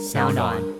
小暖。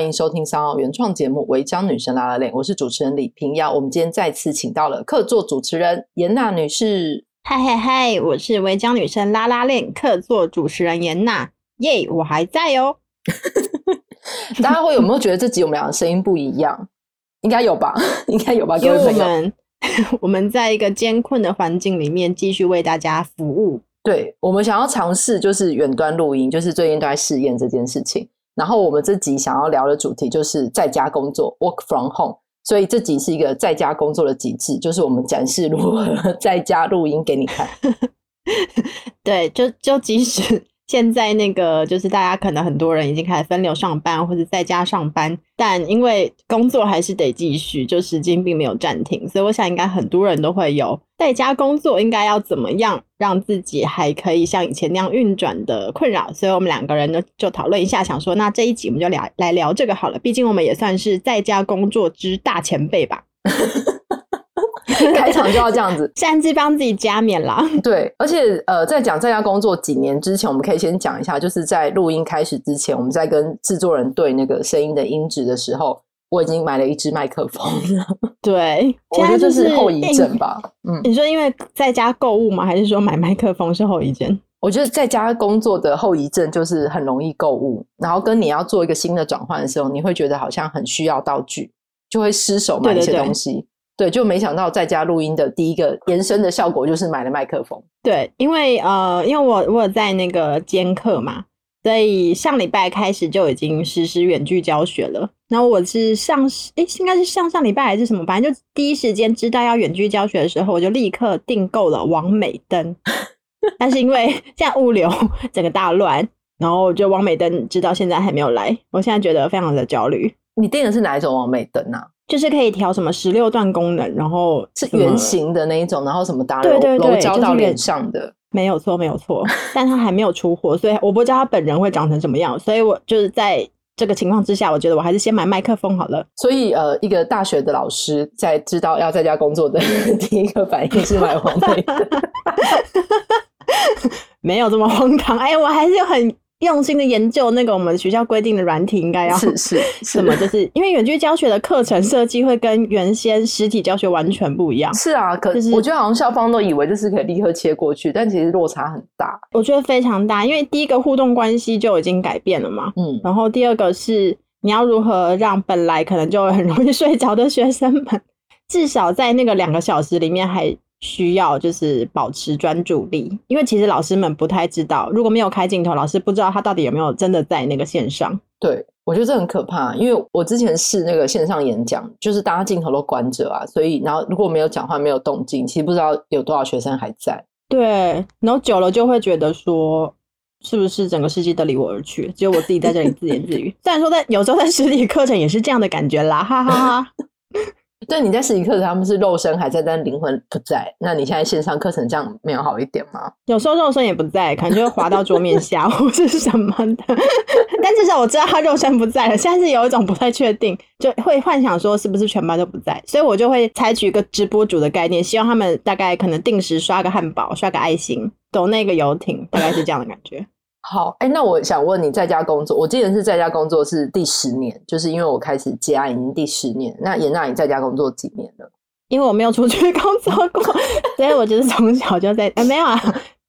欢迎收听三号原创节目《违章女生拉拉链》，我是主持人李平瑶。我们今天再次请到了客座主持人严娜女士。嗨嗨嗨，我是违章女生拉拉链客座主持人严娜。耶，我还在哦。大家会有没有觉得这集我们俩的声音不一样？应该有吧？应该有吧？因为我们 我们在一个艰困的环境里面继续为大家服务。对，我们想要尝试就是远端录音，就是最近都在试验这件事情。然后我们这集想要聊的主题就是在家工作 （work from home），所以这集是一个在家工作的极致，就是我们展示如何 在家录音给你看。对，就就即使。现在那个就是大家可能很多人已经开始分流上班或者在家上班，但因为工作还是得继续，就时间并没有暂停，所以我想应该很多人都会有在家工作应该要怎么样让自己还可以像以前那样运转的困扰，所以我们两个人呢就讨论一下，想说那这一集我们就聊来聊这个好了，毕竟我们也算是在家工作之大前辈吧。开场就要这样子，擅自帮自己加冕啦。对，而且呃，在讲在家工作几年之前，我们可以先讲一下，就是在录音开始之前，我们在跟制作人对那个声音的音质的时候，我已经买了一支麦克风了。对，我觉得这是后遗症吧。嗯，你说因为在家购物吗？还是说买麦克风是后遗症？我觉得在家工作的后遗症就是很容易购物，然后跟你要做一个新的转换的时候，你会觉得好像很需要道具，就会失手买一些东西。对对对对，就没想到在家录音的第一个延伸的效果就是买了麦克风。对，因为呃，因为我我有在那个兼课嘛，所以上礼拜开始就已经实施远距教学了。然后我是上诶，应该是上上礼拜还是什么，反正就第一时间知道要远距教学的时候，我就立刻订购了王美灯。但是因为现在物流整个大乱，然后就王美灯直到现在还没有来，我现在觉得非常的焦虑。你订的是哪一种完美灯啊？就是可以调什么十六段功能，然后是圆形的那一种，然后什么打柔柔焦到脸上的，就是、没有错，没有错。但他还没有出货，所以我不知道他本人会长成什么样。所以我就是在这个情况之下，我觉得我还是先买麦克风好了。所以呃，一个大学的老师在知道要在家工作的 第一个反应是买网美的，没有这么荒唐。哎，我还是很。用心的研究那个我们学校规定的软体应该要是是 什么？就是因为远距教学的课程设计会跟原先实体教学完全不一样。是啊，可是我觉得好像校方都以为这是可以立刻切过去，但其实落差很大。我觉得非常大，因为第一个互动关系就已经改变了嘛。嗯，然后第二个是你要如何让本来可能就很容易睡着的学生们，至少在那个两个小时里面还。需要就是保持专注力，因为其实老师们不太知道，如果没有开镜头，老师不知道他到底有没有真的在那个线上。对，我觉得这很可怕，因为我之前试那个线上演讲，就是大家镜头都关着啊，所以然后如果没有讲话、没有动静，其实不知道有多少学生还在。对，然后久了就会觉得说，是不是整个世界都离我而去，只有我自己在这里自言自语。虽然说在有时候在实体课程也是这样的感觉啦，哈哈哈哈。对，你在实体课程，他们是肉身还在，但灵魂不在。那你现在线上课程这样没有好一点吗？有时候肉身也不在，可能就会滑到桌面下 或是什么的。但至少我知道他肉身不在了。现在是有一种不太确定，就会幻想说是不是全班都不在，所以我就会采取一个直播主的概念，希望他们大概可能定时刷个汉堡，刷个爱心，抖那个游艇，大概是这样的感觉。好，哎、欸，那我想问你在家工作，我记得是在家工作是第十年，就是因为我开始接案已经第十年。那严娜，你在家工作几年了？因为我没有出去工作过，所以我就是从小就在，没有啊，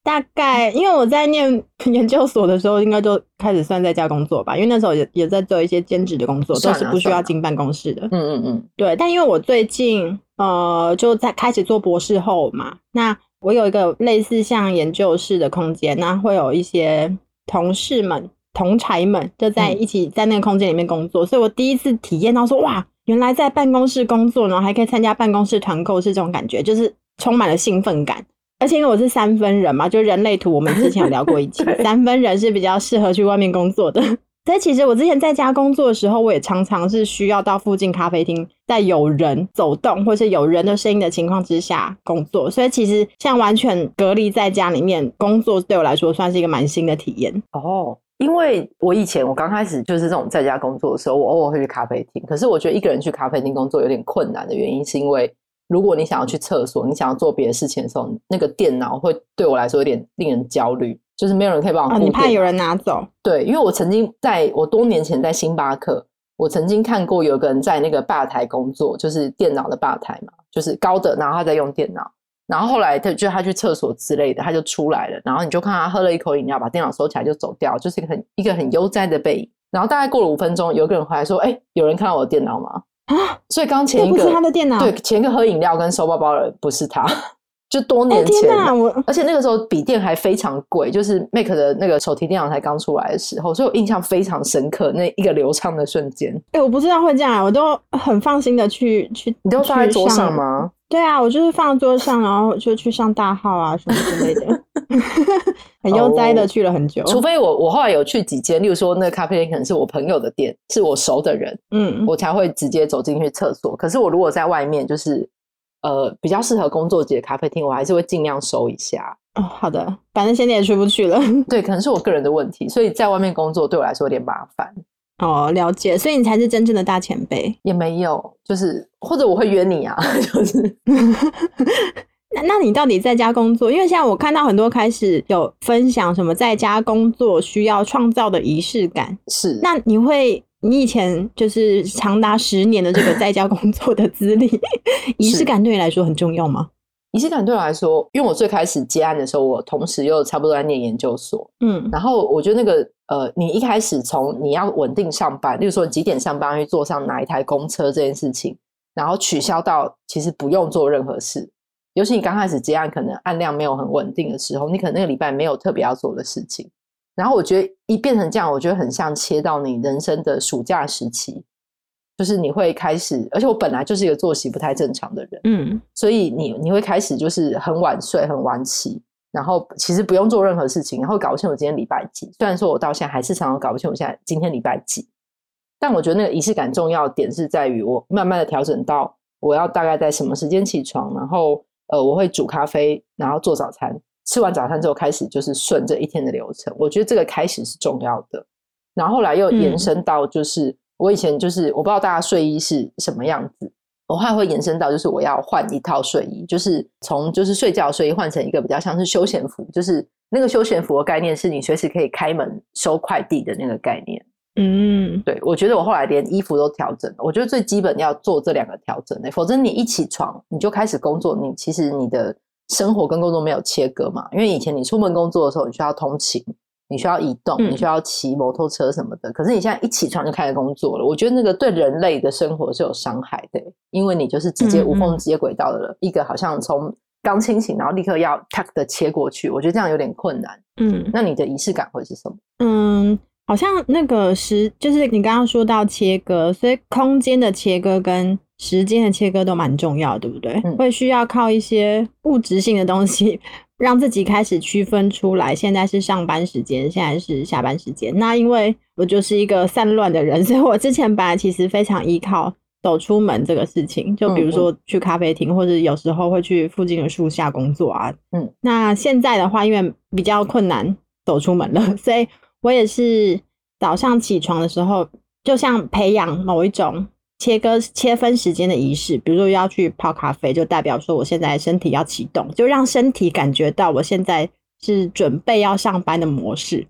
大概因为我在念研究所的时候，应该就开始算在家工作吧。因为那时候也也在做一些兼职的工作，都是不需要进办公室的。嗯嗯嗯，对。但因为我最近呃就在开始做博士后嘛，那我有一个类似像研究室的空间，那会有一些同事们、同才们就在一起在那个空间里面工作，嗯、所以我第一次体验到说哇，原来在办公室工作，然后还可以参加办公室团购，是这种感觉，就是充满了兴奋感。而且因为我是三分人嘛，就人类图，我们之前有聊过一集，对三分人是比较适合去外面工作的。所以其实我之前在家工作的时候，我也常常是需要到附近咖啡厅，在有人走动或是有人的声音的情况之下工作。所以其实像完全隔离在家里面工作，对我来说算是一个蛮新的体验。哦，因为我以前我刚开始就是这种在家工作的时候，我偶尔会去咖啡厅。可是我觉得一个人去咖啡厅工作有点困难的原因，是因为。如果你想要去厕所，你想要做别的事情的时候，那个电脑会对我来说有点令人焦虑，就是没有人可以帮我、哦。你怕有人拿走？对，因为我曾经在我多年前在星巴克，我曾经看过有个人在那个吧台工作，就是电脑的吧台嘛，就是高的，然后他在用电脑，然后后来他就他去厕所之类的，他就出来了，然后你就看他喝了一口饮料，把电脑收起来就走掉，就是一个很一个很悠哉的背影。然后大概过了五分钟，有个人回来说：“哎，有人看到我的电脑吗？”啊！所以刚前一个不是他的电脑，对，前一个喝饮料跟收包包的不是他，就多年前。天，我而且那个时候笔电还非常贵，就是 Mac 的那个手提电脑才刚出来的时候，所以我印象非常深刻那一个流畅的瞬间。哎、欸，我不知道会这样，我都很放心的去去，你都放在桌上吗？对啊，我就是放在桌上，然后就去上大号啊什么之类的，很悠哉的去了很久。Oh, 除非我我后来有去几间，例如说那个咖啡店可能是我朋友的店，是我熟的人，嗯，我才会直接走进去厕所。可是我如果在外面，就是呃比较适合工作级的咖啡厅，我还是会尽量收一下。哦，好的，反正现在也出不去了。对，可能是我个人的问题，所以在外面工作对我来说有点麻烦。哦，了解，所以你才是真正的大前辈。也没有，就是或者我会约你啊，就是。那那你到底在家工作？因为现在我看到很多开始有分享什么在家工作需要创造的仪式感。是，那你会，你以前就是长达十年的这个在家工作的资历，仪式感对你来说很重要吗？仪式感对我来说，因为我最开始接案的时候，我同时又差不多在念研究所，嗯，然后我觉得那个呃，你一开始从你要稳定上班，例如说几点上班去坐上哪一台公车这件事情，然后取消到其实不用做任何事，尤其你刚开始接案，可能案量没有很稳定的时候，你可能那个礼拜没有特别要做的事情，然后我觉得一变成这样，我觉得很像切到你人生的暑假时期。就是你会开始，而且我本来就是一个作息不太正常的人，嗯，所以你你会开始就是很晚睡，很晚起，然后其实不用做任何事情，然后搞不清我今天礼拜几。虽然说我到现在还是常常搞不清我现在今天礼拜几，但我觉得那个仪式感重要的点是在于我慢慢的调整到我要大概在什么时间起床，然后呃我会煮咖啡，然后做早餐，吃完早餐之后开始就是顺这一天的流程。我觉得这个开始是重要的，然后后来又延伸到就是。嗯我以前就是我不知道大家睡衣是什么样子，我后来会延伸到就是我要换一套睡衣，就是从就是睡觉睡衣换成一个比较像是休闲服，就是那个休闲服的概念是你随时可以开门收快递的那个概念。嗯，对，我觉得我后来连衣服都调整了，我觉得最基本要做这两个调整的，否则你一起床你就开始工作，你其实你的生活跟工作没有切割嘛，因为以前你出门工作的时候你需要通勤。你需要移动，你需要骑摩托车什么的。嗯、可是你现在一起床就开始工作了，我觉得那个对人类的生活是有伤害的，因为你就是直接无缝接轨道的了。一个好像从刚清醒，然后立刻要 tuck 的切过去，我觉得这样有点困难。嗯，那你的仪式感会是什么？嗯，好像那个时就是你刚刚说到切割，所以空间的切割跟时间的切割都蛮重要，对不对？嗯、会需要靠一些物质性的东西。让自己开始区分出来，现在是上班时间，现在是下班时间。那因为我就是一个散乱的人，所以我之前本来其实非常依靠走出门这个事情，就比如说去咖啡厅，或者有时候会去附近的树下工作啊。嗯，那现在的话，因为比较困难走出门了，所以我也是早上起床的时候，就像培养某一种。切割切分时间的仪式，比如说要去泡咖啡，就代表说我现在身体要启动，就让身体感觉到我现在是准备要上班的模式。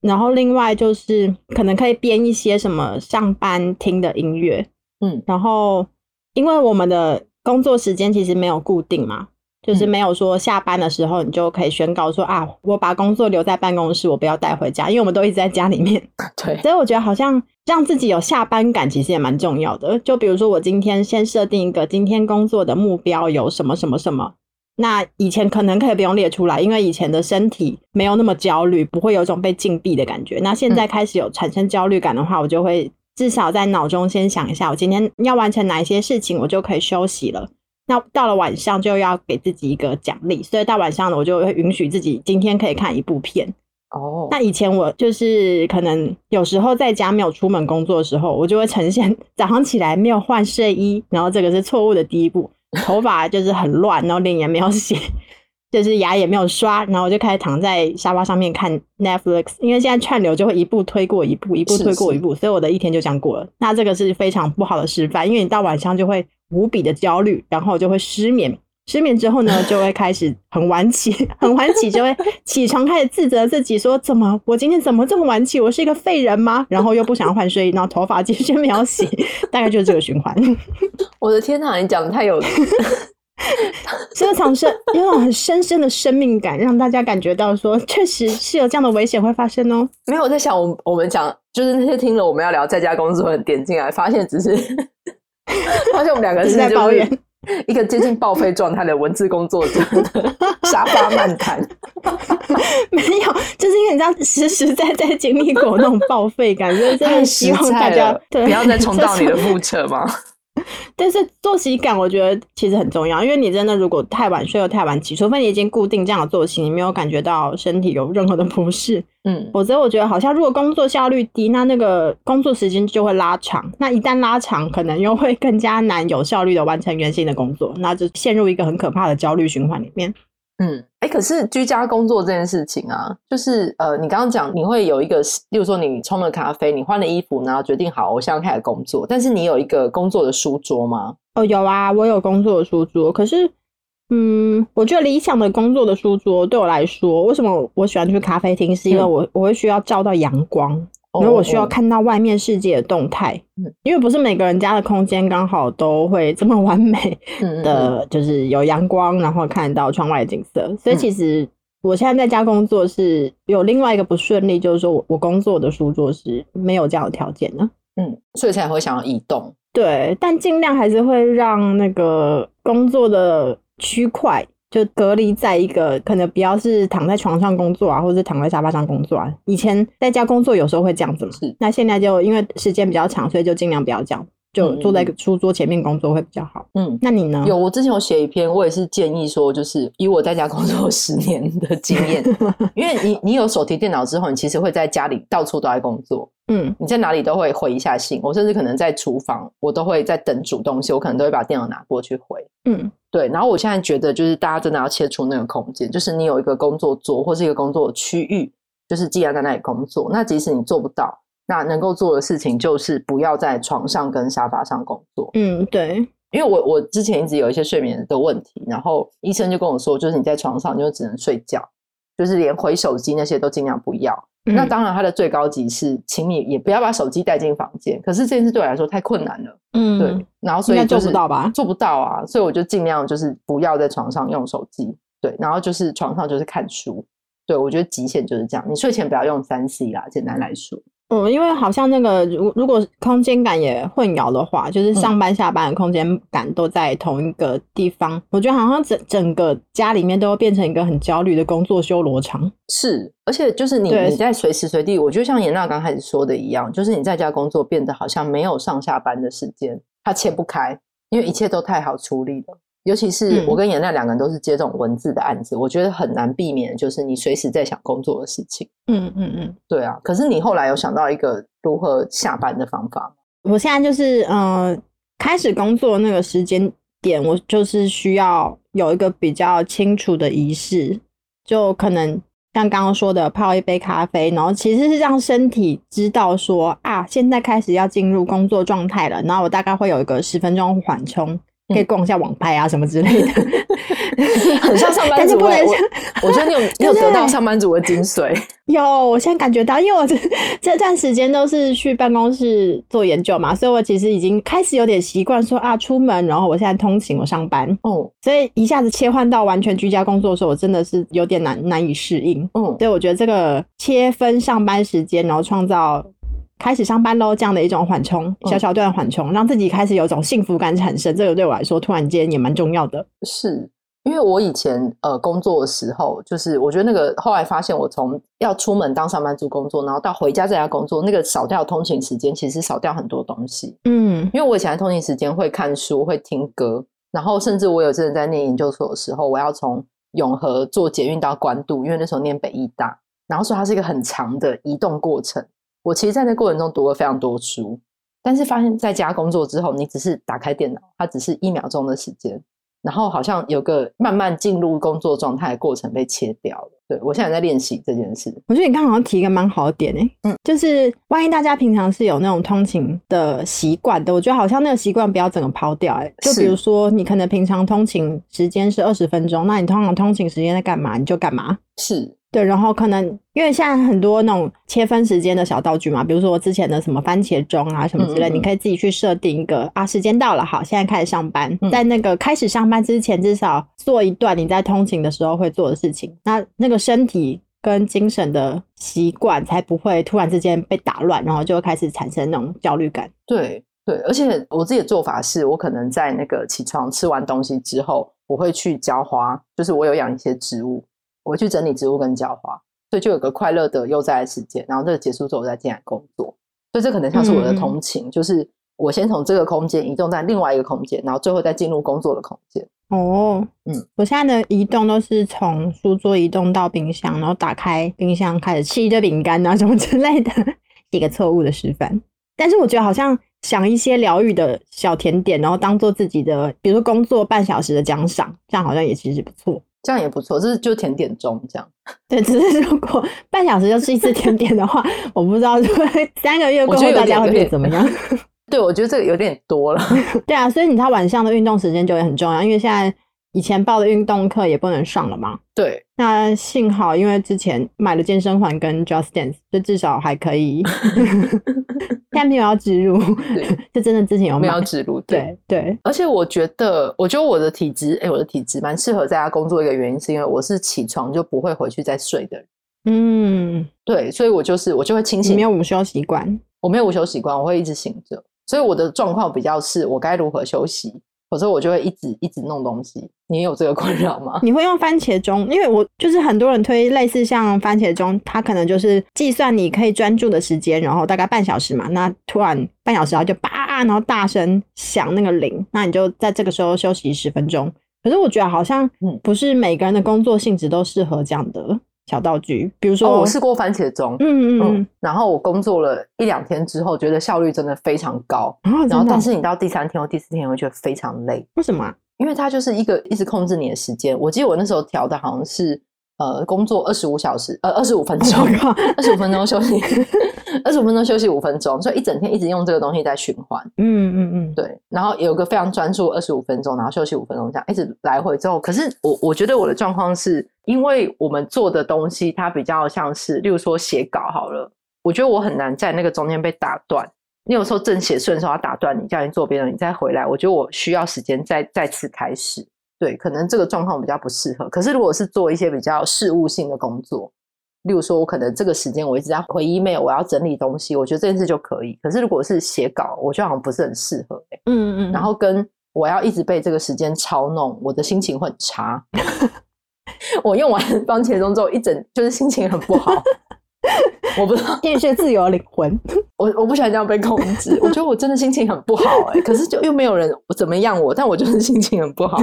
然后另外就是可能可以编一些什么上班听的音乐，嗯，然后因为我们的工作时间其实没有固定嘛，就是没有说下班的时候你就可以宣告说啊，我把工作留在办公室，我不要带回家，因为我们都一直在家里面。对，所以我觉得好像让自己有下班感，其实也蛮重要的。就比如说我今天先设定一个今天工作的目标有什么什么什么，那以前可能可以不用列出来，因为以前的身体没有那么焦虑，不会有一种被禁闭的感觉。那现在开始有产生焦虑感的话，我就会至少在脑中先想一下，我今天要完成哪一些事情，我就可以休息了。那到了晚上就要给自己一个奖励，所以到晚上呢，我就会允许自己今天可以看一部片。哦，那以前我就是可能有时候在家没有出门工作的时候，我就会呈现 早上起来没有换睡衣，然后这个是错误的第一步，头发就是很乱，然后脸也没有洗，就是牙也没有刷，然后我就开始躺在沙发上面看 Netflix，因为现在串流就会一步推过一步，一步推过一步，是是，所以我的一天就这样过了。那这个是非常不好的示范，因为你到晚上就会。无比的焦虑，然后就会失眠。失眠之后呢，就会开始很晚起，很晚起就会起床，开始自责自己说：“怎么我今天怎么这么晚起？我是一个废人吗？”然后又不想换睡衣，然后头发继续没有洗，大概就是这个循环。我的天哪，你讲的太有，这场是有种很深深的生命感，让大家感觉到说，确实是有这样的危险会发生哦。没有，我在想，我我们讲就是那些听了我们要聊在家工作的人点进来，发现只是。发现我们两个是在抱怨一个接近报废状态的文字工作者 的沙发漫谈，没有，就是因为你知道实实在在经历过那种报废感，所以真的希望大家不要再重蹈你的覆辙吗？但是作息感，我觉得其实很重要，因为你真的如果太晚睡又太晚起，除非你已经固定这样的作息，你没有感觉到身体有任何的不适，嗯，否则我觉得好像如果工作效率低，那那个工作时间就会拉长，那一旦拉长，可能又会更加难有效率的完成原先的工作，那就陷入一个很可怕的焦虑循环里面。嗯，哎、欸，可是居家工作这件事情啊，就是呃，你刚刚讲你会有一个，例如说你冲了咖啡，你换了衣服，然后决定好，我现在开始工作。但是你有一个工作的书桌吗？哦，有啊，我有工作的书桌。可是，嗯，我觉得理想的工作的书桌对我来说，为什么我喜欢去咖啡厅？是因为我、嗯、我会需要照到阳光。因为我需要看到外面世界的动态，嗯，因为不是每个人家的空间刚好都会这么完美的，就是有阳光，然后看到窗外的景色。所以其实我现在在家工作是有另外一个不顺利，就是说我我工作的书桌是没有这样的条件的，嗯，所以才会想要移动。对，但尽量还是会让那个工作的区块。就隔离在一个可能不要是躺在床上工作啊，或者是躺在沙发上工作啊。以前在家工作有时候会这样子，是。那现在就因为时间比较长，所以就尽量不要这样，就坐在书桌前面工作会比较好。嗯，那你呢？有，我之前有写一篇，我也是建议说，就是以我在家工作十年的经验，因为你你有手提电脑之后，你其实会在家里到处都在工作。嗯，你在哪里都会回一下信。我甚至可能在厨房，我都会在等煮东西，我可能都会把电脑拿过去回。嗯。对，然后我现在觉得，就是大家真的要切出那个空间，就是你有一个工作桌或是一个工作区域，就是既然在那里工作，那即使你做不到，那能够做的事情就是不要在床上跟沙发上工作。嗯，对，因为我我之前一直有一些睡眠的问题，然后医生就跟我说，就是你在床上你就只能睡觉，就是连回手机那些都尽量不要。嗯、那当然，它的最高级是，请你也不要把手机带进房间。可是这件事对我来说太困难了，嗯，对。然后所以、就是、做不到吧？做不到啊，所以我就尽量就是不要在床上用手机，对。然后就是床上就是看书，对，我觉得极限就是这样。你睡前不要用三 C 啦，简单来说。嗯，因为好像那个，如如果空间感也混淆的话，就是上班下班的空间感都在同一个地方，嗯、我觉得好像整整个家里面都会变成一个很焦虑的工作修罗场。是，而且就是你你在随时随地，我觉得像严娜刚开始说的一样，就是你在家工作变得好像没有上下班的时间，它切不开，因为一切都太好处理了。尤其是我跟颜讷两个人都是接这种文字的案子，嗯、我觉得很难避免，就是你随时在想工作的事情。嗯嗯嗯，对啊。可是你后来有想到一个如何下班的方法吗？我现在就是呃，开始工作那个时间点，我就是需要有一个比较清楚的仪式，就可能像刚刚说的泡一杯咖啡，然后其实是让身体知道说啊，现在开始要进入工作状态了，然后我大概会有一个十分钟缓冲。可以逛一下网拍啊什么之类的，很像上班族。我 我觉得你有你有得到上班族的精髓。有，我现在感觉到，因为我这这段时间都是去办公室做研究嘛，所以我其实已经开始有点习惯说啊，出门，然后我现在通勤，我上班。哦，所以一下子切换到完全居家工作的时候，我真的是有点难难以适应。嗯，所以我觉得这个切分上班时间，然后创造。开始上班喽，这样的一种缓冲，小小段缓冲，让自己开始有种幸福感产生，这个对我来说突然间也蛮重要的。是因为我以前呃工作的时候，就是我觉得那个后来发现，我从要出门当上班族工作，然后到回家在家工作，那个少掉通勤时间，其实少掉很多东西。嗯，因为我以前的通勤时间会看书、会听歌，然后甚至我有真的在念研究所的时候，我要从永和坐捷运到关渡，因为那时候念北艺大，然后说它是一个很长的移动过程。我其实在那过程中读了非常多书，但是发现在家工作之后，你只是打开电脑，它只是一秒钟的时间，然后好像有个慢慢进入工作状态的过程被切掉了。对，我现在在练习这件事。我觉得你刚刚好像提一个蛮好的点诶、欸，嗯，就是万一大家平常是有那种通勤的习惯的，我觉得好像那个习惯不要整个抛掉诶、欸，就比如说你可能平常通勤时间是二十分钟，那你通常通勤时间在干嘛？你就干嘛。是。对，然后可能因为现在很多那种切分时间的小道具嘛，比如说我之前的什么番茄钟啊什么之类，嗯嗯嗯，你可以自己去设定一个啊，时间到了，好，现在开始上班，嗯、在那个开始上班之前，至少做一段你在通勤的时候会做的事情，那那个身体跟精神的习惯才不会突然之间被打乱，然后就会开始产生那种焦虑感。对对，而且我自己的做法是，我可能在那个起床吃完东西之后，我会去浇花，就是我有养一些植物。我去整理植物跟浇花，所以就有个快乐的悠哉的时间。然后这个结束之后，我再进来工作。所以这可能像是我的通勤，嗯、就是我先从这个空间移动在另外一个空间，然后最后再进入工作的空间。哦，嗯，我现在的移动都是从书桌移动到冰箱，然后打开冰箱开始吃一堆饼干啊什么之类的，一个错误的示范。但是我觉得好像想一些疗愈的小甜点，然后当做自己的，比如说工作半小时的奖赏，这样好像也其实不错。这样也不错，这是就甜点钟这样。对，只是如果半小时就吃一次甜点的话，我不知道 三个月过后大家会变怎么样。对，我觉得这个有点多了。对啊，所以你他晚上的运动时间就也很重要，因为现在。以前报的运动课也不能上了嘛？对。那幸好，因为之前买了健身环跟 Just Dance，就至少还可以。现在没有要植入，就真的之前有没有植入？对对。而且我觉得，我觉得我的体质，哎、欸，我的体质蛮适合在家工作。一个原因是因为我是起床就不会回去再睡的人。嗯，对，所以我就是我就会清醒。你没有午休习惯？我没有午休习惯，我会一直醒着。所以我的状况比较是我该如何休息。否则我就会一直一直弄东西。你有这个困扰吗？你会用番茄钟？因为我就是很多人推类似像番茄钟，它可能就是计算你可以专注的时间，然后大概半小时嘛。那突然半小时然后就叭，然后大声响那个铃，那你就在这个时候休息十分钟。可是我觉得好像不是每个人的工作性质都适合这样的。小道具，比如说、哦、我试过番茄钟，嗯嗯嗯，然后我工作了一两天之后，觉得效率真的非常高。哦、然后，但是你到第三天或第四天，会觉得非常累。为什么、啊？因为它就是一个一直控制你的时间。我记得我那时候调的好像是。呃，工作二十五小时，呃，二十五分钟 二十五分钟休息，二十五分钟休息五分钟，所以一整天一直用这个东西在循环。嗯嗯嗯，对。然后有个非常专注二十五分钟，然后休息五分钟，这样一直来回之后，可是我我觉得我的状况是，因为我们做的东西它比较像是，例如说写稿好了，我觉得我很难在那个中间被打断。你有时候正写顺的时候，要打断你，叫你做别的，你再回来，我觉得我需要时间再再次开始。对，可能这个状况比较不适合。可是如果是做一些比较事务性的工作，例如说，我可能这个时间我一直在回 email，我要整理东西，我觉得这件事就可以。可是如果是写稿，我觉得好像不是很适合。嗯嗯。然后跟我要一直被这个时间操弄，我的心情会很差。我用完番茄钟之后，一整就是心情很不好。我不知道，天蝎自由灵魂，我我不喜欢这样被控制。我觉得我真的心情很不好哎，可是就又没有人怎么样我，但我就是心情很不好。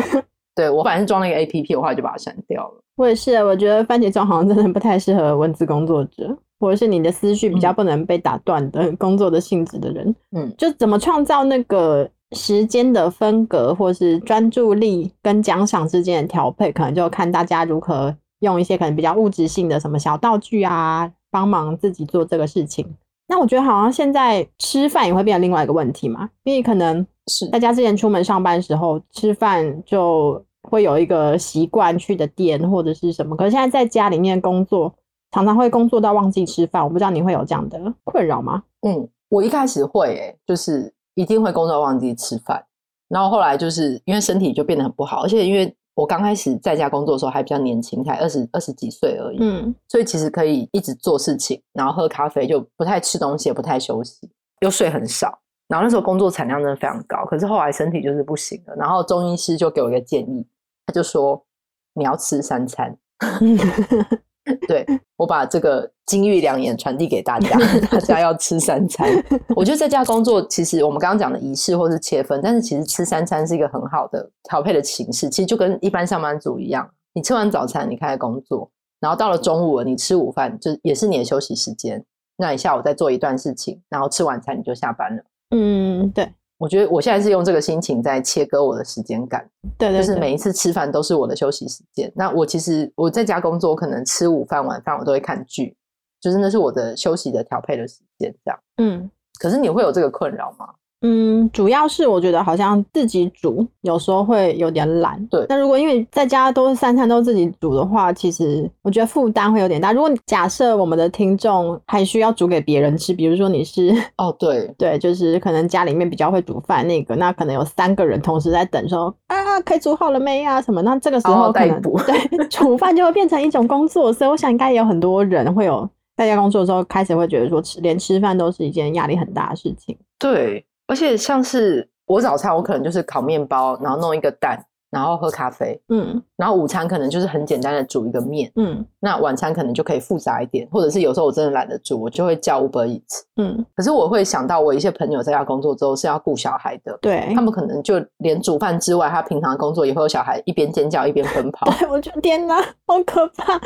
对，我反正是装了一个 A P P，我后来就把它删掉了。我也是，我觉得番茄钟好像真的不太适合文字工作者，或者是你的思绪比较不能被打断的工作的性质的人。嗯，就怎么创造那个时间的分隔，或是专注力跟奖赏之间的调配，可能就看大家如何用一些可能比较物质性的什么小道具啊，帮忙自己做这个事情。那我觉得好像现在吃饭也会变成另外一个问题嘛，因为可能。是大家之前出门上班的时候吃饭就会有一个习惯去的店或者是什么，可是现在在家里面工作，常常会工作到忘记吃饭。我不知道你会有这样的困扰吗？嗯，我一开始会、欸，就是一定会工作忘记吃饭，然后后来就是因为身体就变得很不好，而且因为我刚开始在家工作的时候还比较年轻，才二十二十几岁而已，嗯，所以其实可以一直做事情，然后喝咖啡，就不太吃东西，也不太休息，又睡很少。然后那时候工作产量真的非常高，可是后来身体就是不行了。然后中医师就给我一个建议，他就说你要吃三餐。对，我把这个金玉良言传递给大家，大家要吃三餐。我觉得在家工作，其实我们刚刚讲的仪式或是切分，但是其实吃三餐是一个很好的调配的形式。其实就跟一般上班族一样，你吃完早餐你开始工作，然后到了中午了你吃午饭，就也是你的休息时间。那你下午再做一段事情，然后吃晚餐你就下班了。嗯，对，我觉得我现在是用这个心情在切割我的时间感，对，对，对，就是每一次吃饭都是我的休息时间。那我其实我在家工作，可能吃午饭、晚饭我都会看剧，就是那是我的休息的调配的时间，这样。嗯，可是你会有这个困扰吗？嗯，主要是我觉得好像自己煮有时候会有点懒。对，那如果因为在家都是三餐都自己煮的话，其实我觉得负担会有点大。如果假设我们的听众还需要煮给别人吃，比如说你是哦，对对，就是可能家里面比较会煮饭那个，那可能有三个人同时在等说啊，可以煮好了没啊什么？那这个时候可能补对 煮饭就会变成一种工作，所以我想应该也有很多人会有在家工作的时候开始会觉得说吃连吃饭都是一件压力很大的事情。对。而且像是我早餐，我可能就是烤面包，然后弄一个蛋。然后喝咖啡，嗯，然后午餐可能就是很简单的煮一个面，嗯，那晚餐可能就可以复杂一点，或者是有时候我真的懒得煮，我就会叫 Uber Eats，嗯，可是我会想到我一些朋友在家工作之后是要顾小孩的，对，他们可能就连煮饭之外，他平常工作也会有小孩一边尖叫一边奔跑，对，我觉得天哪，好可怕，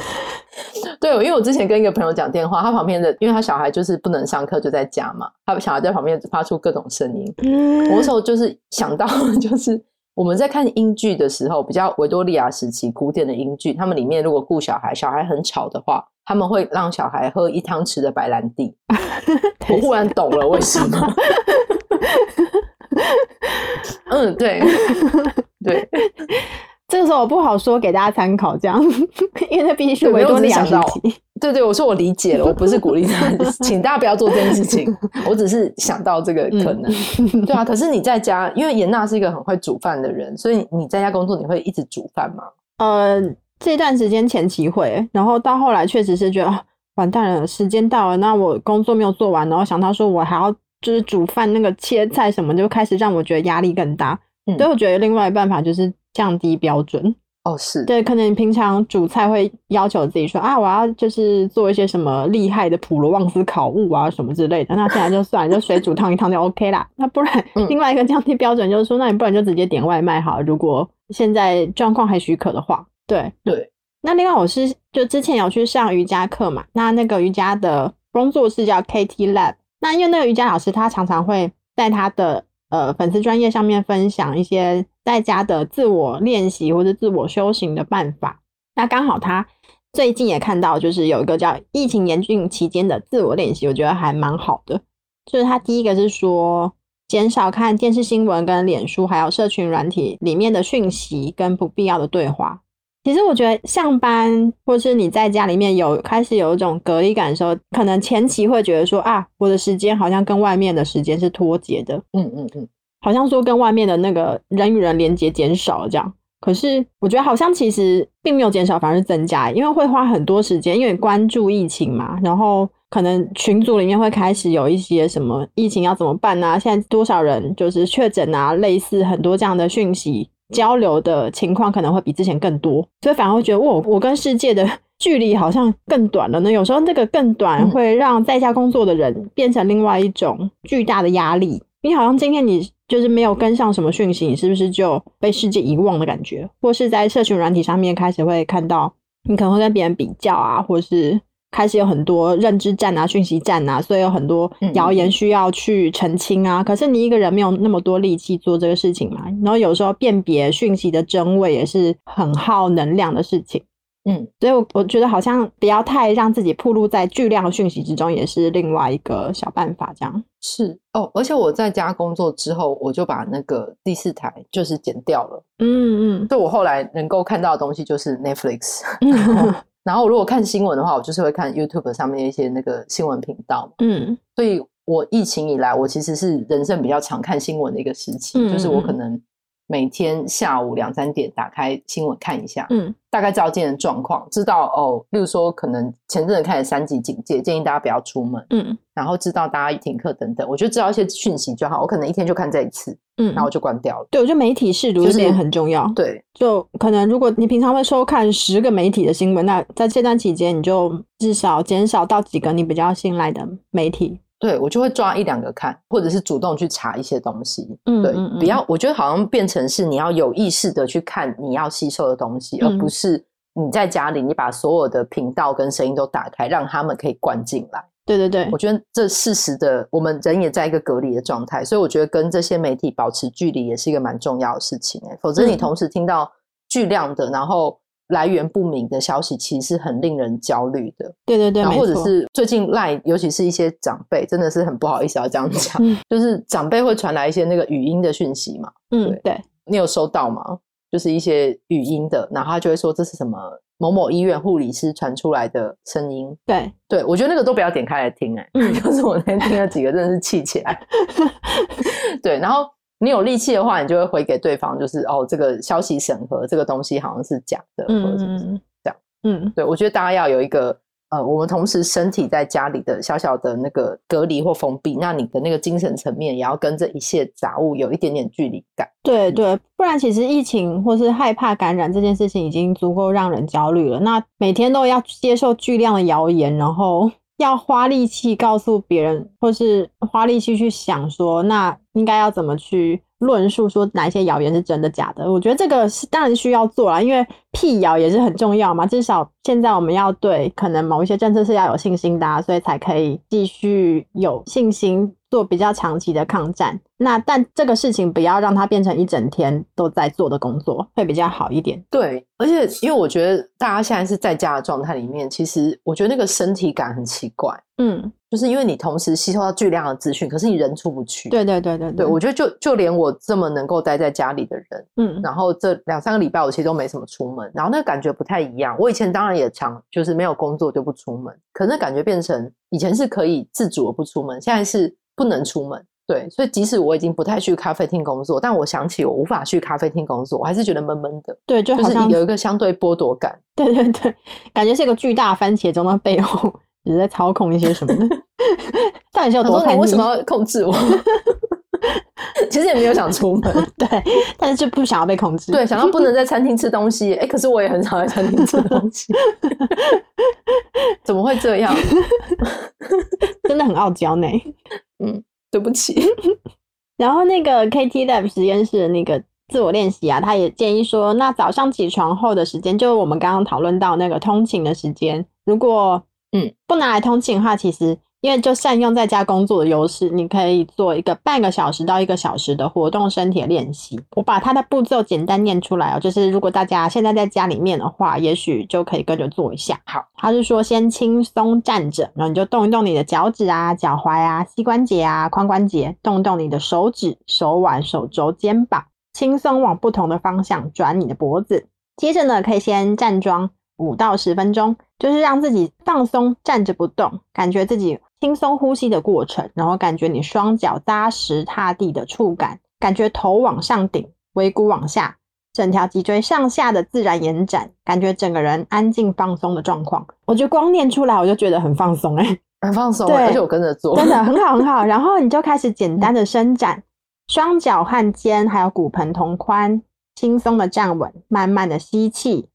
对，因为我之前跟一个朋友讲电话，他旁边的，因为他小孩就是不能上课就在家嘛，他小孩在旁边发出各种声音，嗯，我那时候就是想到 就是。我们在看英剧的时候，比较维多利亚时期古典的英剧，他们里面如果顾小孩，小孩很吵的话，他们会让小孩喝一汤匙的白兰地。我忽然懂了为什么。嗯，对，对。这个时候我不好说，给大家参考这样，因为那必须是维多利亚时期。对对，我说我理解了，我不是鼓励他，请大家不要做这件事情。我只是想到这个可能，嗯、对啊。可是你在家，因为颜娜是一个很会煮饭的人，所以你在家工作，你会一直煮饭吗？呃，这段时间前期会，然后到后来确实是觉得完蛋了，时间到了，那我工作没有做完，然后想到说我还要就是煮饭，那个切菜什么，就开始让我觉得压力更大。嗯、所以我觉得另外一办法就是。降低标准哦，是对，可能你平常煮菜会要求自己说啊，我要就是做一些什么厉害的普罗旺斯烤物啊什么之类的，那现在就算了，就水煮烫一烫就 OK 啦。那不然另外一个降低标准就是说，那你不然就直接点外卖好了，如果现在状况还许可的话，对对。那另外我是就之前有去上瑜伽课嘛，那那个瑜伽的工作室叫 KT Lab，那因为那个瑜伽老师他常常会在他的呃粉丝专业上面分享一些。在家的自我练习或者自我修行的办法，那刚好他最近也看到，就是有一个叫疫情严峻期间的自我练习，我觉得还蛮好的。就是他第一个是说，减少看电视新闻、跟脸书还有社群软体里面的讯息跟不必要的对话。其实我觉得上班或是你在家里面有开始有一种隔离感的时候，可能前期会觉得说啊，我的时间好像跟外面的时间是脱节的。嗯嗯嗯。好像说跟外面的那个人与人连接减少了这样，可是我觉得好像其实并没有减少，反而是增加，因为会花很多时间，因为关注疫情嘛，然后可能群组里面会开始有一些什么疫情要怎么办啊，现在多少人就是确诊啊，类似很多这样的讯息交流的情况可能会比之前更多，所以反而会觉得我我跟世界的距离好像更短了呢。有时候那个更短会让在家工作的人变成另外一种巨大的压力。你好像今天你就是没有跟上什么讯息，你是不是就被世界遗忘的感觉？或是在社群软体上面开始会看到，你可能会跟别人比较啊，或是开始有很多认知战啊、讯息战啊，所以有很多谣言需要去澄清啊。可是你一个人没有那么多力气做这个事情嘛。然后有时候辨别讯息的真伪也是很耗能量的事情。嗯，所以我我觉得好像不要太让自己暴露在巨量的讯息之中，也是另外一个小办法。这样是哦，而且我在家工作之后，我就把那个第四台就是剪掉了。嗯嗯，所以我后来能够看到的东西就是 Netflix。嗯然后如果看新闻的话，我就是会看 YouTube 上面一些那个新闻频道。嗯，所以我疫情以来，我其实是人生比较常看新闻的一个时期，嗯、就是我可能每天下午两三点打开新闻看一下，嗯，大概知道今天的状况，知道哦，例如说可能前阵子开始三级警戒，建议大家不要出门，嗯，然后知道大家停课等等，我就知道一些讯息就好。我可能一天就看这一次。嗯，然后我就关掉了。对，我觉得媒体是读这点很重要。就是、对，就可能如果你平常会收看十个媒体的新闻，那在这段期间，你就至少减少到几个你比较信赖的媒体。对，我就会抓一两个看，或者是主动去查一些东西。嗯，对，嗯嗯不要，我觉得好像变成是你要有意识的去看你要吸收的东西，嗯、而不是你在家里你把所有的频道跟声音都打开，让他们可以灌进来。对对对，我觉得这事实的，我们人也在一个隔离的状态，所以我觉得跟这些媒体保持距离也是一个蛮重要的事情。哎，否则你同时听到巨量的，然后来源不明的消息，其实是很令人焦虑的。对对对，然后或者是最近 LINE，尤其是一些长辈，真的是很不好意思要这样讲，嗯、就是长辈会传来一些那个语音的讯息嘛。嗯，对，对你有收到吗？就是一些语音的，然后他就会说这是什么某某医院护理师传出来的声音。对，对我觉得那个都不要点开来听、欸，哎、嗯，就是我那天听了几个，真的是气起来。对，然后你有力气的话，你就会回给对方，就是哦，这个消息审核这个东西好像是假的，嗯、或者是不是这样。嗯，对，我觉得大家要有一个。呃，我们同时身体在家里的小小的那个隔离或封闭，那你的那个精神层面也要跟这一切杂物有一点点距离感。对对，不然其实疫情或是害怕感染这件事情已经足够让人焦虑了。那每天都要接受巨量的谣言，然后要花力气告诉别人，或是花力气去想说，那应该要怎么去论述说哪些谣言是真的假的？我觉得这个是当然需要做啦，因为辟谣也是很重要嘛。至少现在我们要对可能某一些政策是要有信心的，所以才可以继续有信心做比较长期的抗战。那但这个事情不要让它变成一整天都在做的工作，会比较好一点。对，而且因为我觉得大家现在是在家的状态里面，其实我觉得那个身体感很奇怪。嗯。就是因为你同时吸收到巨量的资讯，可是你人出不去。对对对对对，我觉得就就连我这么能够待在家里的人，嗯，然后这两三个礼拜我其实都没什么出门，然后那个感觉不太一样。我以前当然也常就是没有工作就不出门，可是那感觉变成以前是可以自主的不出门，现在是不能出门。对，所以即使我已经不太去咖啡厅工作，但我想起我无法去咖啡厅工作，我还是觉得闷闷的。对，就好像就是有一个相对剥夺感。对对对，感觉是一个巨大番茄钟的背后。只是在操控一些什么的，到底是有多叛逆？你为什么要控制我？其实也没有想出门，对，但是就不想要被控制。对，想要不能在餐厅吃东西，哎、欸，可是我也很少在餐厅吃东西，怎么会这样？真的很傲娇呢。嗯，对不起。然后那个 KT Lab 实验室的那个自我练习啊，他也建议说，那早上起床后的时间，就是我们刚刚讨论到那个通勤的时间，如果嗯，不拿来通勤的话，其实因为就善用在家工作的优势，你可以做一个半个小时到一个小时的活动身体的练习。我把它的步骤简单念出来哦，就是如果大家现在在家里面的话，也许就可以跟着做一下。好，他是说先轻松站着，然后你就动一动你的脚趾啊、脚踝啊、膝关节啊、髋关节，动动你的手指、手腕、手肘、肩膀，轻松往不同的方向转你的脖子。接着呢，可以先站桩。五到十分钟，就是让自己放松，站着不动，感觉自己轻松呼吸的过程，然后感觉你双脚扎实踏地的触感，感觉头往上顶，尾骨往下，整条脊椎上下的自然延展，感觉整个人安静放松的状况。我觉得光念出来我就觉得很放松哎、欸、很 放松，对，而且我跟着做，真的很好很好。然后你就开始简单的伸展，双脚和肩还有骨盆同宽，轻松的站稳，慢慢的吸气。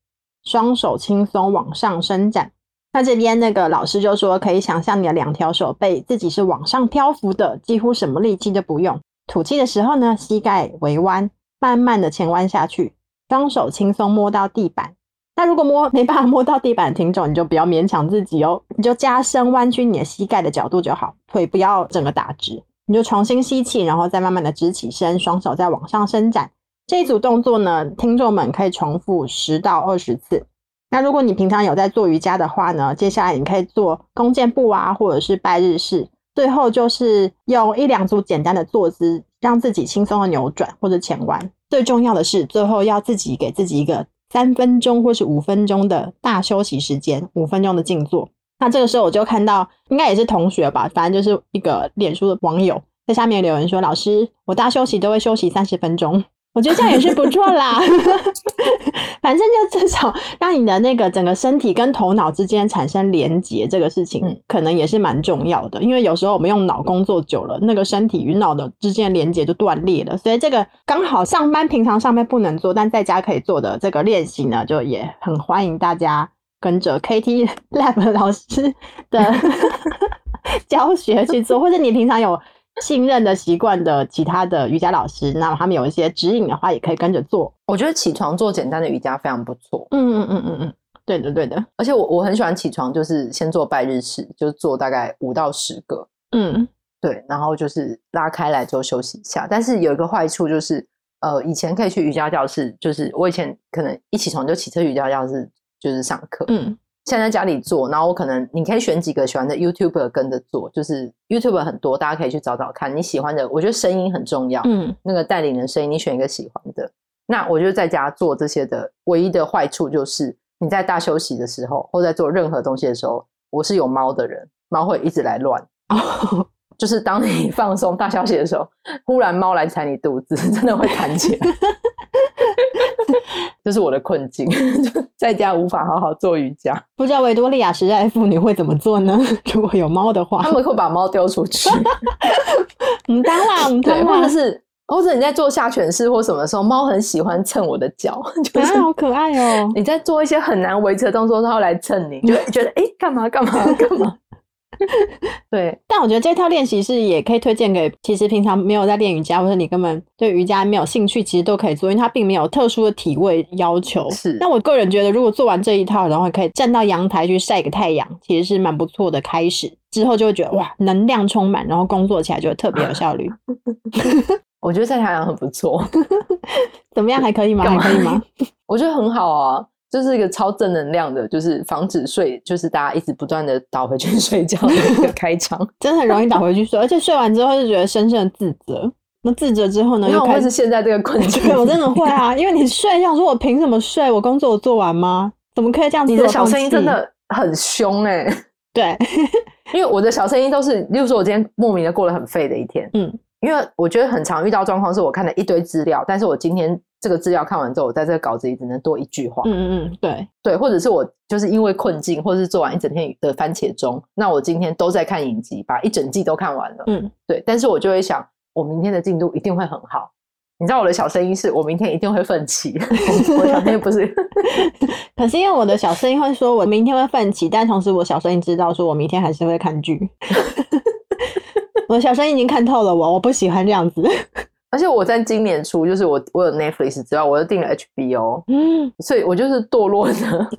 双手轻松往上伸展，那这边那个老师就说，可以想象你的两条手背自己是往上漂浮的，几乎什么力气都不用。吐气的时候呢，膝盖微弯，慢慢的前弯下去，双手轻松摸到地板。那如果摸 没办法摸到地板的听众，你就不要勉强自己哦，你就加深弯曲你的膝盖的角度就好，腿不要整个打直。你就重新吸气，然后再慢慢的直起身，双手再往上伸展。这一组动作呢，听众们可以重复十到二十次。那如果你平常有在做瑜伽的话呢，接下来你可以做弓箭步啊，或者是拜日式。最后就是用一两组简单的坐姿，让自己轻松的扭转或者前弯。最重要的是，最后要自己给自己一个三分钟或是五分钟的大休息时间，五分钟的静坐。那这个时候我就看到，应该也是同学吧，反正就是一个脸书的网友在下面留言说：“老师，我大休息都会休息三十分钟。”我觉得这样也是不错啦，反正就至少让你的那个整个身体跟头脑之间产生连结，这个事情可能也是蛮重要的。因为有时候我们用脑工作久了，那个身体与脑的之间连结就断裂了。所以这个刚好上班平常上班不能做，但在家可以做的这个练习呢，就也很欢迎大家跟着 KT Lab 老师的 教学去做，或者你平常有。信任的习惯的其他的瑜伽老师，那么他们有一些指引的话，也可以跟着做。我觉得起床做简单的瑜伽非常不错。嗯嗯嗯嗯嗯，对的对的。而且我我很喜欢起床，就是先做拜日式，就是做大概五到十个。嗯，对，然后就是拉开来之后休息一下。但是有一个坏处就是，呃，以前可以去瑜伽教室，就是我以前可能一起床就骑车瑜伽教室，就是上课。嗯。现在在家里做，然后我可能你可以选几个喜欢的 YouTuber 跟着做，就是 YouTuber 很多，大家可以去找找看你喜欢的。我觉得声音很重要，嗯，那个带领的声音，你选一个喜欢的。那我觉得在家做这些的唯一的坏处就是你在大休息的时候，或在做任何东西的时候，我是有猫的人，猫会一直来乱。哦，就是当你 放松大消息的时候，忽然猫来踩你肚子，真的会弹起来。这是我的困境，在家无法好好做瑜伽。不知道维多利亚时代妇女会怎么做呢？如果有猫的话，他们会把猫丢出去。嗯，当然，对，或者是，或者你在做下犬式或什么的时候，猫很喜欢蹭我的脚，就是好可爱哦。你在做一些很难维持的动作，它会来蹭你，就会觉得哎，干嘛干嘛干嘛。对，但我觉得这套练习是也可以推荐给其实平常没有在练瑜伽，或者你根本对瑜伽没有兴趣，其实都可以做，因为它并没有特殊的体位要求。是，但我个人觉得，如果做完这一套，然后可以站到阳台去晒个太阳，其实是蛮不错的开始。之后就会觉得哇，能量充满，然后工作起来就会特别有效率。我觉得晒太阳很不错，怎么样？还可以吗？还可以吗？我觉得很好啊。就是一个超正能量的，就是防止睡，就是大家一直不断的倒回去睡觉的一个开场，真的很容易倒回去睡，而且睡完之后就觉得深深的自责。那自责之后呢？又开始现在这个困境。对，我真的会啊，因为你睡觉说，我凭什么睡？我工作我做完吗？怎么可以这样子？你的小声音真的很凶哎、欸。对，因为我的小声音都是，例如说，我今天莫名的过了很废的一天。嗯，因为我觉得很常遇到状况是我看了一堆资料，但是我今天。这个资料看完之后，我在这个稿子里只能多一句话。嗯嗯嗯，对对，或者是我就是因为困境，或者是做完一整天的番茄钟，那我今天都在看影集，把一整季都看完了。嗯，对，但是我就会想，我明天的进度一定会很好。你知道我的小声音是我明天一定会奋起，我小声音不是。可是因为我的小声音会说我明天会奋起，但同时我小声音知道说我明天还是会看剧。小声音已经看透了我，我不喜欢这样子。而且我在今年初，就是我我有 Netflix 之外，我又订了 HBO，嗯，所以我就是堕落的。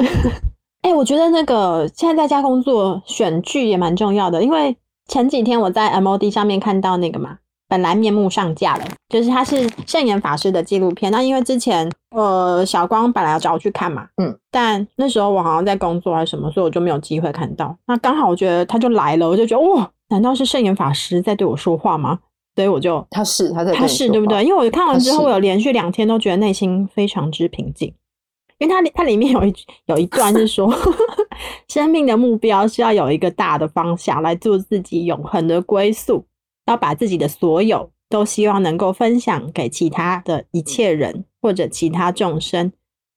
哎、欸，我觉得那个现在在家工作选剧也蛮重要的，因为前几天我在 MOD 上面看到那个嘛，本来面目上架了，就是他是圣严法师的纪录片。那因为之前呃小光本来要找我去看嘛，嗯，但那时候我好像在工作还是什么，所以我就没有机会看到。那刚好我觉得他就来了，我就觉得哇，难道是圣严法师在对我说话吗？所以我就他是他在他是对不对？因为我看完之后，我有连续两天都觉得内心非常之平静。因为它它里面有一有一段是说，生命的目标是要有一个大的方向来做自己永恒的归宿，要把自己的所有都希望能够分享给其他的一切人或者其他众生。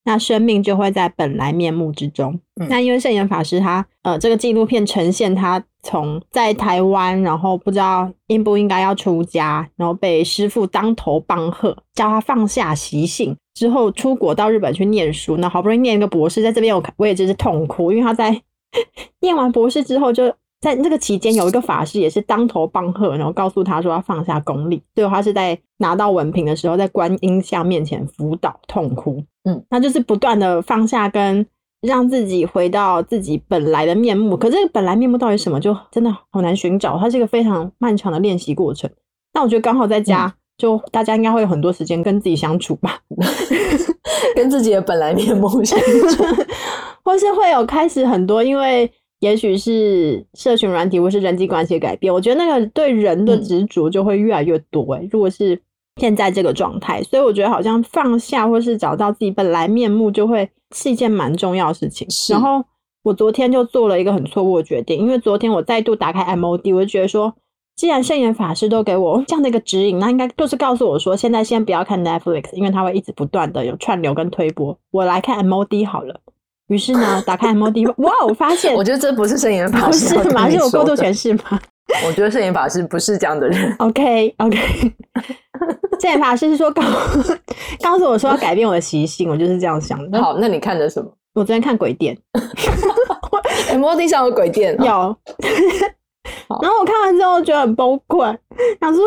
那生命就会在本来面目之中。嗯、那因为圣严法师他呃，这个纪录片呈现他从在台湾，然后不知道应不应该要出家，然后被师父当头棒喝，叫他放下习性，之后出国到日本去念书。那好不容易念一个博士，在这边我我也真是痛哭，因为他在 念完博士之后就。在这个期间，有一个法师也是当头棒喝，然后告诉他说要放下功利。最后他是在拿到文凭的时候，在观音像面前辅导痛哭。嗯，那就是不断的放下，跟让自己回到自己本来的面目。可这个本来面目到底什么，就真的好难寻找。它是一个非常漫长的练习过程。那我觉得刚好在家就大家应该会有很多时间跟自己相处吧 跟自己的本来面目相处，或是会有开始很多，因为也许是社群软体或是人际关系改变，我觉得那个对人的执着就会越来越多、欸。哎、嗯，如果是现在这个状态，所以我觉得好像放下或是找到自己本来面目，就会是一件蛮重要的事情。然后我昨天就做了一个很错误的决定，因为昨天我再度打开 MOD，我就觉得说。既然圣严法师都给我这样的一个指引，那应该就是告诉我说，现在先不要看 Netflix，因为它会一直不断的有串流跟推播。我来看 MOD 好了。于是呢，打开 MOD，哇，我发现，我觉得这不是圣严法师，不是吗？是我过度诠释吗？我觉得摄影法师不是这样的人。OK，OK，摄影法师是说告告诉我说要改变我的习性，我就是这样想的。好，那你看的什么？我昨天看鬼店，MOD 上有鬼店，有。然后我看完之后觉得很崩溃，想说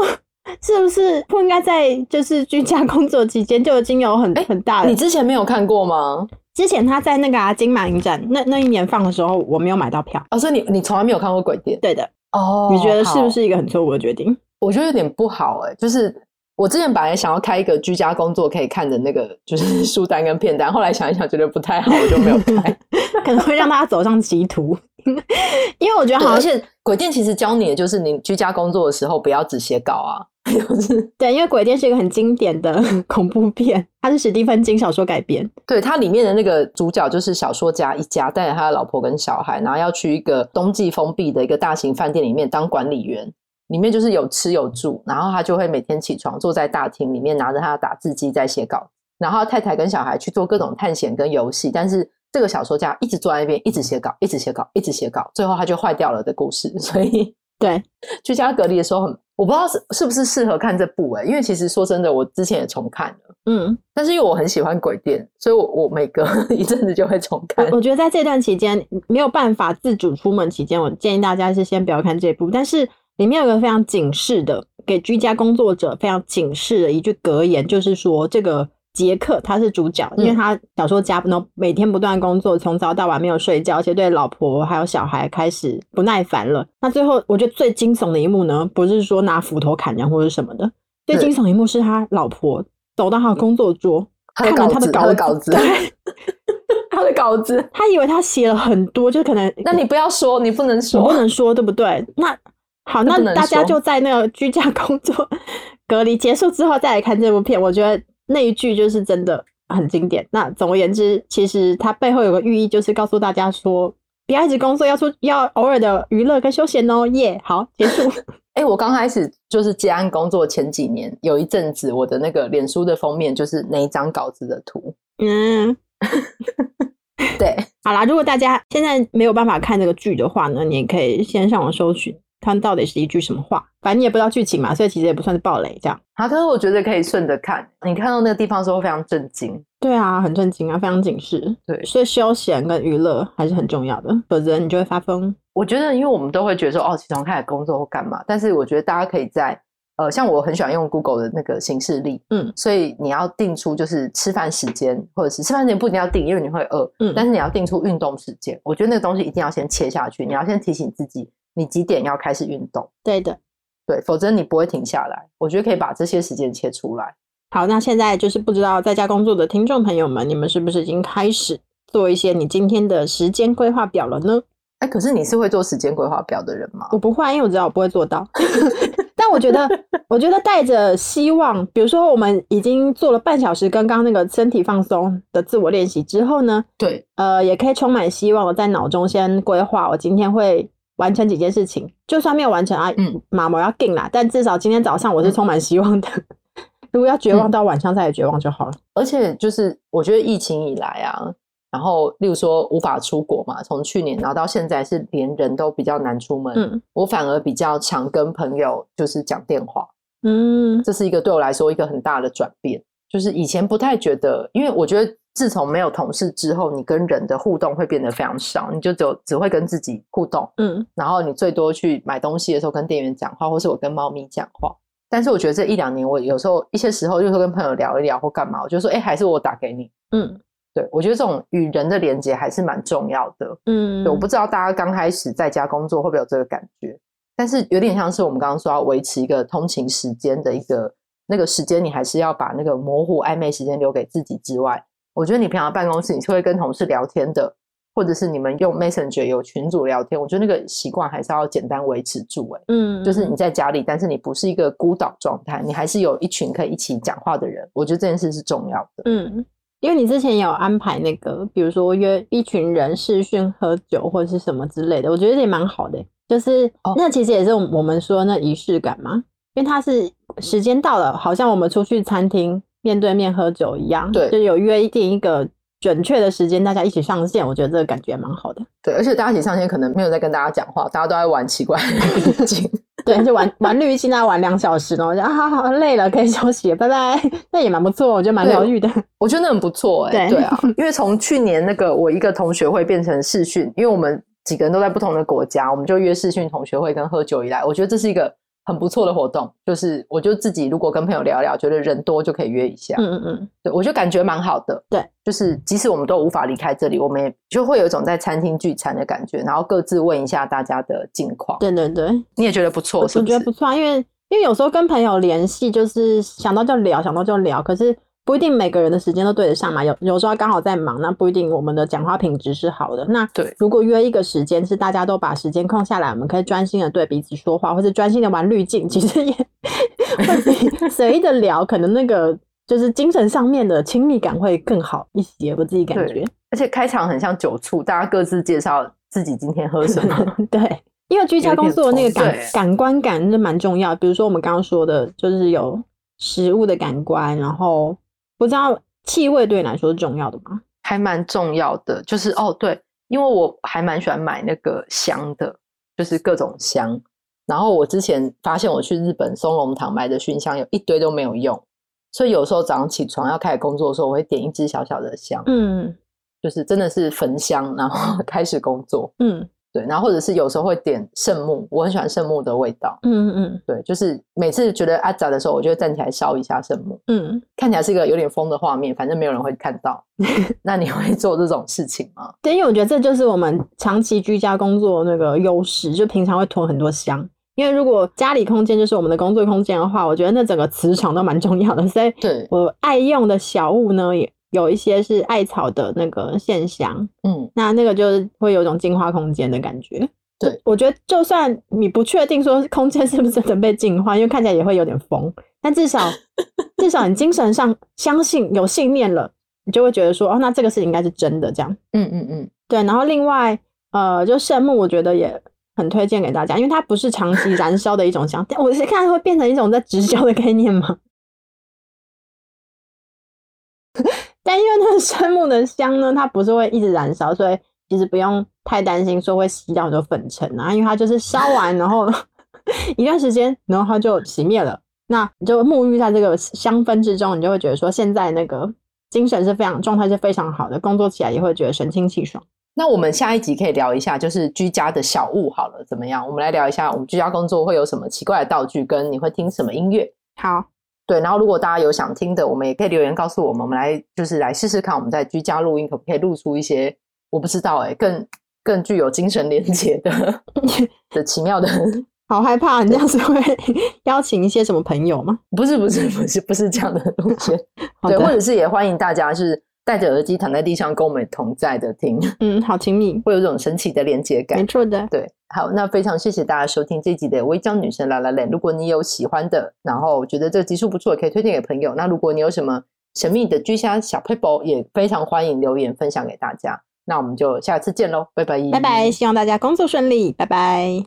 是不是不应该在就是居家工作期间就已经有很很大的？你之前没有看过吗？之前他在那个、啊、金马影展那那一年放的时候，我没有买到票。哦，所以你你从来没有看过鬼店？对的。哦，你觉得是不是一个很错误的决定？我觉得有点不好哎、欸，就是我之前本来想要开一个居家工作可以看的那个就是 书单跟片单，后来想一想觉得不太好，我就没有开，可能会让大家走上歧途。因为我觉得好，而且鬼店其实教你的就是，你居家工作的时候不要只写稿啊。就 是对，因为鬼店是一个很经典的 恐怖片，它是史蒂芬金小说改编。对，它里面的那个主角就是小说家一家带着他的老婆跟小孩，然后要去一个冬季封闭的一个大型饭店里面当管理员，里面就是有吃有住，然后他就会每天起床坐在大厅里面拿着他的打字机在写稿，然后太太跟小孩去做各种探险跟游戏，但是。这个小说家一直坐在那边，一直写稿，一直写稿，一直写稿，最后他就坏掉了的故事。所以，对居家隔离的时候很，我不知道是是不是适合看这部哎、欸，因为其实说真的，我之前也重看了，嗯，但是因为我很喜欢鬼店，所以我我每隔 一阵子就会重看。我觉得在这段期间没有办法自主出门期间，我建议大家是先不要看这部，但是里面有个非常警示的，给居家工作者非常警示的一句格言，就是说这个。杰克他是主角，因为他小说家不能每天不断工作，从早到晚没有睡觉，而且对老婆还有小孩开始不耐烦了。那最后我觉得最惊悚的一幕呢，不是说拿斧头砍人或者什么的，最惊悚的一幕是他老婆走到他的工作桌，看了他的稿子，他的稿子，对，他的稿子，他以为他写了很多，就可能，那你不要说，你不能说，不能说，对不对？那 好，那大家就在那个居家工作 隔离结束之后再来看这部片，我觉得。那一句就是真的很经典。那总而言之，其实它背后有个寓意，就是告诉大家说，不要一直工作，要出要偶尔的娱乐跟休闲哦。耶、yeah，好，结束。哎、欸，我刚开始就是接案工作前几年，有一阵子我的那个脸书的封面就是那一张稿子的图。嗯，对，好啦，如果大家现在没有办法看这个剧的话呢，你也可以先上网搜寻。看到底是一句什么话，反正你也不知道剧情嘛，所以其实也不算是暴雷这样。好，可是我觉得可以顺着看，你看到那个地方的时候非常震惊。对啊，很震惊啊，非常警示。对，所以休闲跟娱乐还是很重要的，否则你就会发疯。我觉得，因为我们都会觉得说，哦，起床开始工作或干嘛，但是我觉得大家可以在呃，像我很喜欢用 Google 的那个行事历，嗯，所以你要定出就是吃饭时间，或者是吃饭时间不一定要定，因为你会饿，嗯，但是你要定出运动时间。我觉得那个东西一定要先切下去，你要先提醒自己。你几点要开始运动？对的，对，否则你不会停下来。我觉得可以把这些时间切出来。好，那现在就是不知道在家工作的听众朋友们，你们是不是已经开始做一些你今天的时间规划表了呢？哎，可是你是会做时间规划表的人吗？我不会，因为我知道我不会做到。但我觉得，我觉得带着希望，比如说我们已经做了半小时刚刚那个身体放松的自我练习之后呢，对，呃，也可以充满希望，我在脑中先规划我今天会。完成几件事情，就算没有完成啊，嗯，妈，我要定啦。但至少今天早上我是充满希望的。嗯、如果要绝望到晚上再来绝望就好了。而且就是我觉得疫情以来啊，然后例如说无法出国嘛，从去年然后到现在是连人都比较难出门。嗯，我反而比较常跟朋友就是讲电话。嗯，这是一个对我来说一个很大的转变。就是以前不太觉得，因为我觉得。自从没有同事之后，你跟人的互动会变得非常少，你就只有只会跟自己互动，嗯，然后你最多去买东西的时候跟店员讲话，或是我跟猫咪讲话。但是我觉得这一两年，我有时候一些时候就是跟朋友聊一聊或干嘛，我就说，哎，还是我打给你，嗯，对，我觉得这种与人的连接还是蛮重要的，嗯，我不知道大家刚开始在家工作会不会有这个感觉，但是有点像是我们刚刚说要维持一个通勤时间的一个那个时间你还是要把那个模糊暧昧时间留给自己之外，我觉得你平常办公室你是会跟同事聊天的，或者是你们用 Messenger 有群组聊天，我觉得那个习惯还是要简单维持住。哎，嗯，就是你在家里，但是你不是一个孤岛状态，你还是有一群可以一起讲话的人。我觉得这件事是重要的。嗯，因为你之前有安排那个，比如说约一群人视讯喝酒或者是什么之类的，我觉得也蛮好的。就是、哦、那其实也是我们说那仪式感嘛，因为它是时间到了，好像我们出去餐厅面对面喝酒一样，对，就有约定一个准确的时间，大家一起上线，我觉得这个感觉蛮好的。对，而且大家一起上线，可能没有在跟大家讲话，大家都在玩奇怪的滤镜，对，就玩玩滤镜，大家玩两小时，然后就啊，好累了，可以休息，拜拜。那也蛮不错，我觉得蛮疗愈的。我觉得那很不错、欸，哎，对，对啊，因为从去年那个我一个同学会变成视讯，因为我们。几个人都在不同的国家，我们就约视讯同学会跟喝酒以来，我觉得这是一个很不错的活动。就是我就自己如果跟朋友聊聊，觉得人多就可以约一下。嗯嗯嗯，对，我就感觉蛮好的。对，就是即使我们都无法离开这里，我们也就会有一种在餐厅聚餐的感觉，然后各自问一下大家的近况。对对对，你也觉得不错，是？我觉得不错，因为因为有时候跟朋友联系，就是想到就聊，想到就聊，可是。不一定每个人的时间都对得上嘛，有有时候刚好在忙，那不一定我们的讲话品质是好的。那对，如果约一个时间是大家都把时间空下来，我们可以专心的对彼此说话，或者专心的玩滤镜，其实也会比随意的聊，可能那个 就是精神上面的亲密感会更好一些。我自己感觉，而且开场很像酒醋，大家各自介绍自己今天喝什么。对，因为居家工作的那个感感官感是蛮重要。比如说我们刚刚说的，就是有食物的感官，然后。不知道气味对你来说是重要的吗？还蛮重要的，就是哦，对，因为我还蛮喜欢买那个香的，就是各种香。然后我之前发现我去日本松隆堂买的熏香有一堆都没有用，所以有时候早上起床要开始工作的时候，我会点一支小小的香，嗯，就是真的是焚香，然后 开始工作，嗯。对，然后或者是有时候会点圣木，我很喜欢圣木的味道。嗯嗯嗯，对，就是每次觉得阿杂的时候，我就会站起来烧一下圣木。嗯，看起来是一个有点疯的画面，反正没有人会看到。那你会做这种事情吗？对，因为我觉得这就是我们长期居家工作那个优势，就平常会囤很多香。因为如果家里空间就是我们的工作空间的话，我觉得那整个磁场都蛮重要的。所以，对我爱用的小物呢也。有一些是艾草的那个线香，嗯，那那个就是会有一种净化空间的感觉。对，我觉得就算你不确定说空间是不是真的被净化，因为看起来也会有点疯，但至少 至少你精神上相信有信念了，你就会觉得说哦，那这个事情应该是真的这样。嗯嗯嗯，对。然后另外呃，就圣木，我觉得也很推荐给大家，因为它不是长期燃烧的一种香，我是看会变成一种在直销的概念吗？但因为那个杉木的香呢，它不是会一直燃烧，所以其实不用太担心说会吸掉很多粉尘啊。因为它就是烧完，然后 一段时间，然后它就熄灭了。那你就沐浴在这个香氛之中，你就会觉得说现在那个精神是非常状态是非常好的，工作起来也会觉得神清气爽。那我们下一集可以聊一下，就是居家的小物好了，怎么样？我们来聊一下我们居家工作会有什么奇怪的道具，跟你会听什么音乐？好。对，然后如果大家有想听的，我们也可以留言告诉我们，我们来就是来试试看，我们在居家录音可不可以录出一些我不知道哎，更更具有精神连接的 的奇妙的。好害怕，你这样子会 邀请一些什么朋友吗？不是不是不是不是这样的东西。对，或者是也欢迎大家是。戴着耳机躺在地上跟我们同在的听，嗯，好亲密，会有这种神奇的连接感，没错的，对，好，那非常谢谢大家收听这集的《微章女神拉拉兰》。如果你有喜欢的，然后觉得这个集数不错，可以推荐给朋友。那如果你有什么神秘的居家小撇步，也非常欢迎留言分享给大家。那我们就下次见喽，拜拜，拜拜，希望大家工作顺利，拜拜。